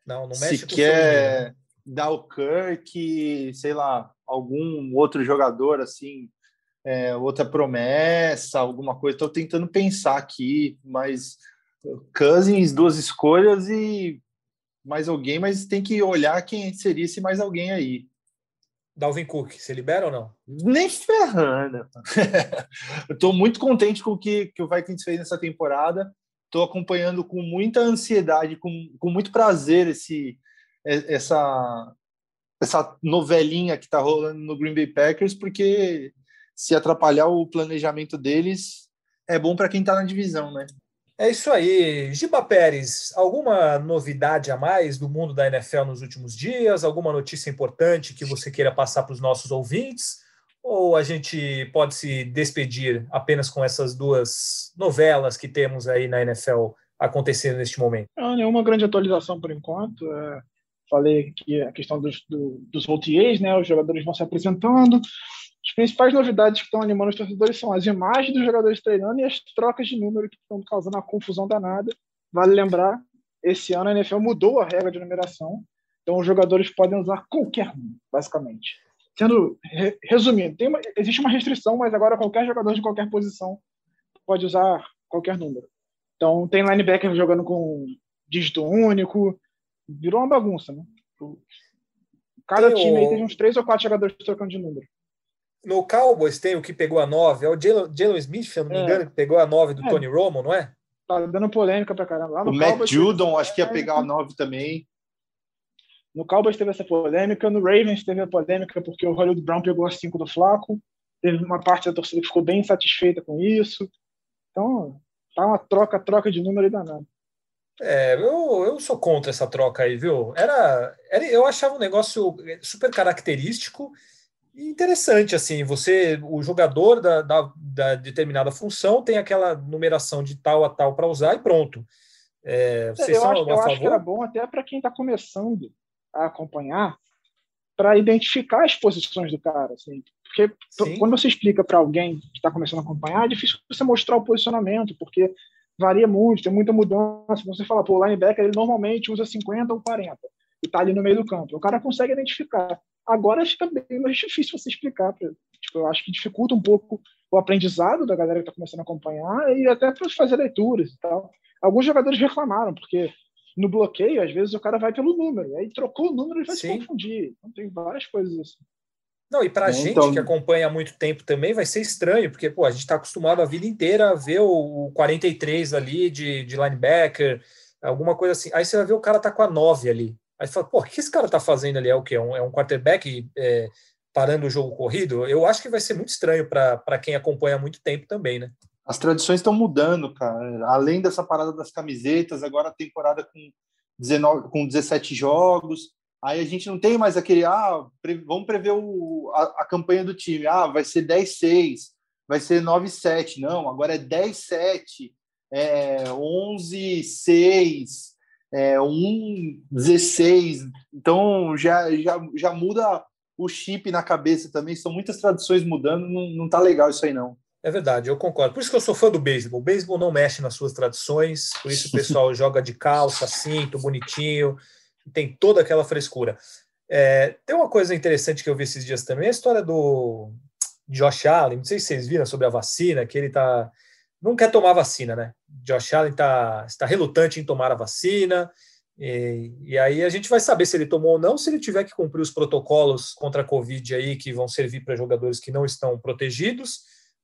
Não, não mexe Se quer dar o Kirk, sei lá, algum outro jogador assim é, outra promessa, alguma coisa. Estou tentando pensar aqui, mas Cousins, duas escolhas e mais alguém, mas tem que olhar quem seria esse mais alguém aí. Dalvin Cook, você libera ou não? Nem ferrando. Estou muito contente com o que, que o Vikings fez nessa temporada. Estou acompanhando com muita ansiedade, com, com muito prazer esse, essa, essa novelinha que está rolando no Green Bay Packers, porque se atrapalhar o planejamento deles, é bom para quem está na divisão, né? É isso aí. Giba Pérez, alguma novidade a mais do mundo da NFL nos últimos dias? Alguma notícia importante que você queira passar para os nossos ouvintes? Ou a gente pode se despedir apenas com essas duas novelas que temos aí na NFL acontecendo neste momento? Não, nenhuma grande atualização por enquanto. É, falei que a questão dos, do, dos né? Os jogadores vão se apresentando. As principais novidades que estão animando os torcedores são as imagens dos jogadores treinando e as trocas de número que estão causando uma confusão danada. Vale lembrar, esse ano a NFL mudou a regra de numeração, então os jogadores podem usar qualquer número, basicamente. Sendo resumindo, tem uma, existe uma restrição, mas agora qualquer jogador de qualquer posição pode usar qualquer número. Então, tem linebacker jogando com dígito único, virou uma bagunça, né? Cada tem time o... aí tem uns três ou quatro jogadores trocando de número. No Cowboys tem o que pegou a 9, é o Jalen Smith, se não me é. engano, que pegou a 9 do é. Tony Romo, não é? Tá dando polêmica pra caramba. Lá no o Cowboys, Matt Judon, acho que ia pegar a 9 também. No Cowboys teve essa polêmica, no Ravens teve a polêmica porque o Hollywood Brown pegou a 5 do Flaco. Teve uma parte da torcida que ficou bem insatisfeita com isso. Então, tá uma troca, troca de número e danado. É, eu, eu sou contra essa troca aí, viu? Era, era, eu achava um negócio super característico e interessante, assim, você, o jogador da, da, da determinada função tem aquela numeração de tal a tal para usar e pronto. É, vocês eu são acho, eu favor? acho que era bom até para quem está começando a acompanhar, para identificar as posições do cara, assim, porque Sim. quando você explica para alguém que está começando a acompanhar, é difícil você mostrar o posicionamento, porque varia muito, tem muita mudança. Você fala, pô, o linebacker ele normalmente usa 50 ou 40 e está ali no meio do campo. O cara consegue identificar. Agora fica bem mais difícil você explicar. Pra, tipo, eu acho que dificulta um pouco o aprendizado da galera que está começando a acompanhar e até para fazer leituras e tal. Alguns jogadores reclamaram, porque no bloqueio, às vezes o cara vai pelo número, aí trocou o número e vai Sim. se confundir. Então tem várias coisas assim. Não, e para a é, gente então... que acompanha há muito tempo também vai ser estranho, porque pô, a gente está acostumado a vida inteira a ver o, 43 ali de, de linebacker, alguma coisa assim. Aí você vai ver o cara tá com a 9 ali. Aí você fala, pô, o que esse cara tá fazendo ali? É o quê? É um, é um quarterback é, parando o jogo corrido? Eu acho que vai ser muito estranho para quem acompanha há muito tempo também, né? As tradições estão mudando, cara. Além dessa parada das camisetas, agora a temporada com, 19, com 17 jogos Aí a gente não tem mais aquele, ah, pre, vamos prever o, a, a, campanha do time. Ah, vai ser 10-6, vai ser 9-7. Não, agora é 10-7, é 11-6, é 1-16. Então já, já, já muda o chip na cabeça também. São muitas tradições mudando, não, não tá legal isso aí não. É verdade, eu concordo. Por isso que eu sou fã do beisebol. O beisebol não mexe nas suas tradições, por isso o pessoal joga de calça, cinto, bonitinho tem toda aquela frescura. É, tem uma coisa interessante que eu vi esses dias também, a história do Josh Allen, não sei se vocês viram sobre a vacina, que ele tá não quer tomar vacina, né? Josh Allen tá, está relutante em tomar a vacina, e, e, aí a gente vai saber se ele tomou ou não, se ele tiver que cumprir os protocolos contra a Covid aí, que vão servir para jogadores que não estão protegidos,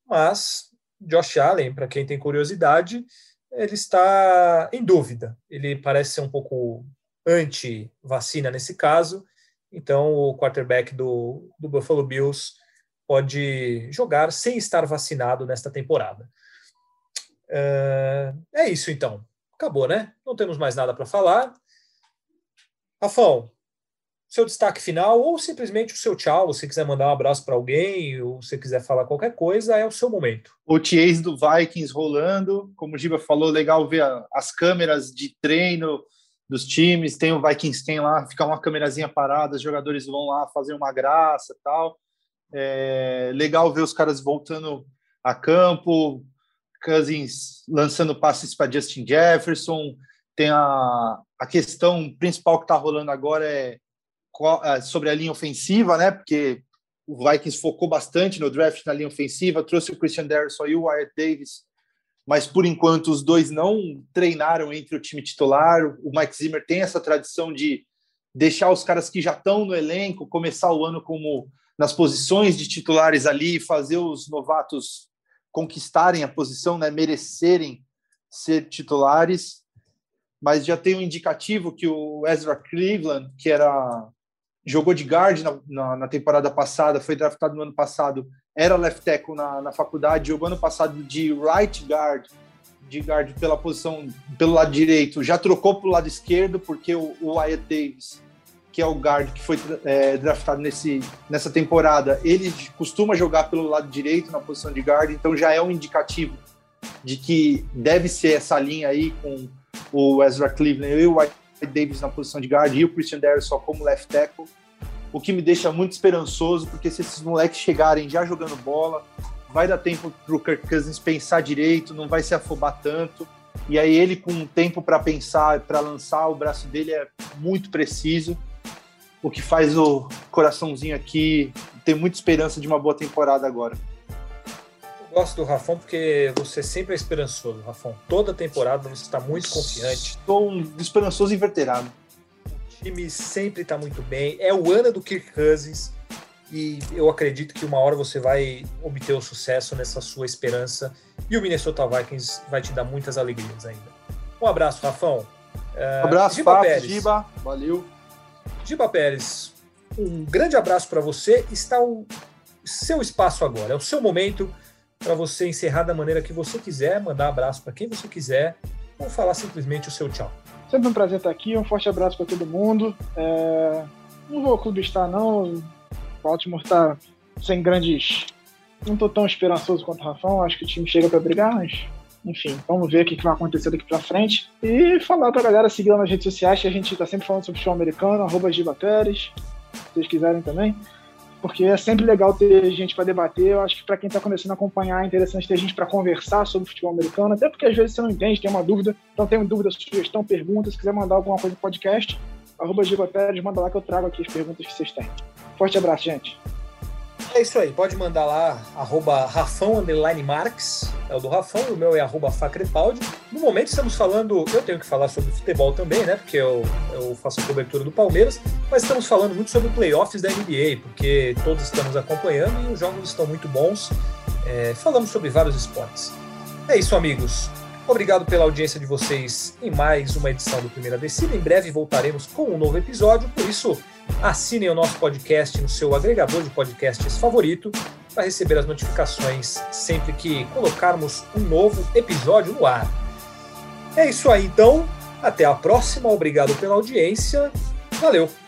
mas Josh Allen, para quem tem curiosidade, ele está em dúvida. Ele parece ser um pouco anti-vacina nesse caso, então o quarterback do, do Buffalo Bills pode jogar sem estar vacinado nesta temporada. Uh, é isso então. Acabou, né? Não temos mais nada para falar. Rafão, seu destaque final ou simplesmente o seu tchau. Se quiser mandar um abraço para alguém ou se quiser falar qualquer coisa, é o seu momento. O OTAs do Vikings rolando. Como o Giba falou, legal ver as câmeras de treino dos times, tem o Vikings tem lá, fica uma câmerazinha parada, os jogadores vão lá fazer uma graça tal. É legal ver os caras voltando a campo, Cousins lançando passes para Justin Jefferson. Tem a, a questão principal que está rolando agora é sobre a linha ofensiva, né? Porque o Vikings focou bastante no draft na linha ofensiva, trouxe o Christian Derrisson e o Wyatt Davis mas por enquanto os dois não treinaram entre o time titular. O Mike Zimmer tem essa tradição de deixar os caras que já estão no elenco começar o ano como nas posições de titulares ali, fazer os novatos conquistarem a posição, né, merecerem ser titulares. Mas já tem um indicativo que o Ezra Cleveland, que era jogou de guard na, na, na temporada passada, foi draftado no ano passado, era left tackle na, na faculdade, jogou ano passado de right guard, de guard pela posição, pelo lado direito, já trocou para o lado esquerdo, porque o, o Wyatt Davis, que é o guard que foi é, draftado nesse, nessa temporada, ele costuma jogar pelo lado direito na posição de guard, então já é um indicativo de que deve ser essa linha aí com o Ezra Cleveland e o Wyatt Davis na posição de guard e o Christian Darrison como left tackle o que me deixa muito esperançoso, porque se esses moleques chegarem já jogando bola, vai dar tempo para o Kirk Cousins pensar direito, não vai se afobar tanto. E aí ele com tempo para pensar, para lançar, o braço dele é muito preciso, o que faz o coraçãozinho aqui tenho muita esperança de uma boa temporada agora. Gosto do Rafão porque você sempre é esperançoso, Rafão. Toda temporada você está muito confiante. Estou um esperançoso inverterado. O time sempre está muito bem. É o ano do Kirk Cousins e eu acredito que uma hora você vai obter o sucesso nessa sua esperança e o Minnesota Vikings vai te dar muitas alegrias ainda. Um abraço, Rafão. Um abraço, Giba Fábio, Pérez. Giba. Valeu. Giba Pérez, um grande abraço para você. Está o seu espaço agora, é o seu momento para você encerrar da maneira que você quiser, mandar abraço para quem você quiser ou falar simplesmente o seu tchau. Sempre um prazer estar aqui, um forte abraço para todo mundo. É... Não vou clubistar, não. O Baltimore está sem grandes. Não estou tão esperançoso quanto o Rafão, acho que o time chega para brigar, mas enfim, vamos ver o que vai acontecer daqui para frente. E falar pra galera seguir lá nas redes sociais, que a gente tá sempre falando sobre futebol americano, arroba Giba Pérez, se vocês quiserem também. Porque é sempre legal ter gente para debater. Eu acho que para quem está começando a acompanhar é interessante ter gente para conversar sobre futebol americano, até porque às vezes você não entende, tem uma dúvida. Então tem dúvida, sugestão, pergunta. Se quiser mandar alguma coisa no podcast, arroba Pérez, manda lá que eu trago aqui as perguntas que vocês têm. Forte abraço, gente. É isso aí, pode mandar lá, arroba Rafão Underline Marx, é o do Rafão, o meu é arroba Facrepaldi. No momento estamos falando, eu tenho que falar sobre futebol também, né? Porque eu, eu faço a cobertura do Palmeiras, mas estamos falando muito sobre playoffs da NBA, porque todos estamos acompanhando e os jogos estão muito bons. É, falamos sobre vários esportes. É isso, amigos. Obrigado pela audiência de vocês em mais uma edição do Primeira Descida. Em breve voltaremos com um novo episódio, por isso assinem o nosso podcast no seu agregador de podcasts favorito para receber as notificações sempre que colocarmos um novo episódio no ar. É isso aí então, até a próxima, obrigado pela audiência, valeu!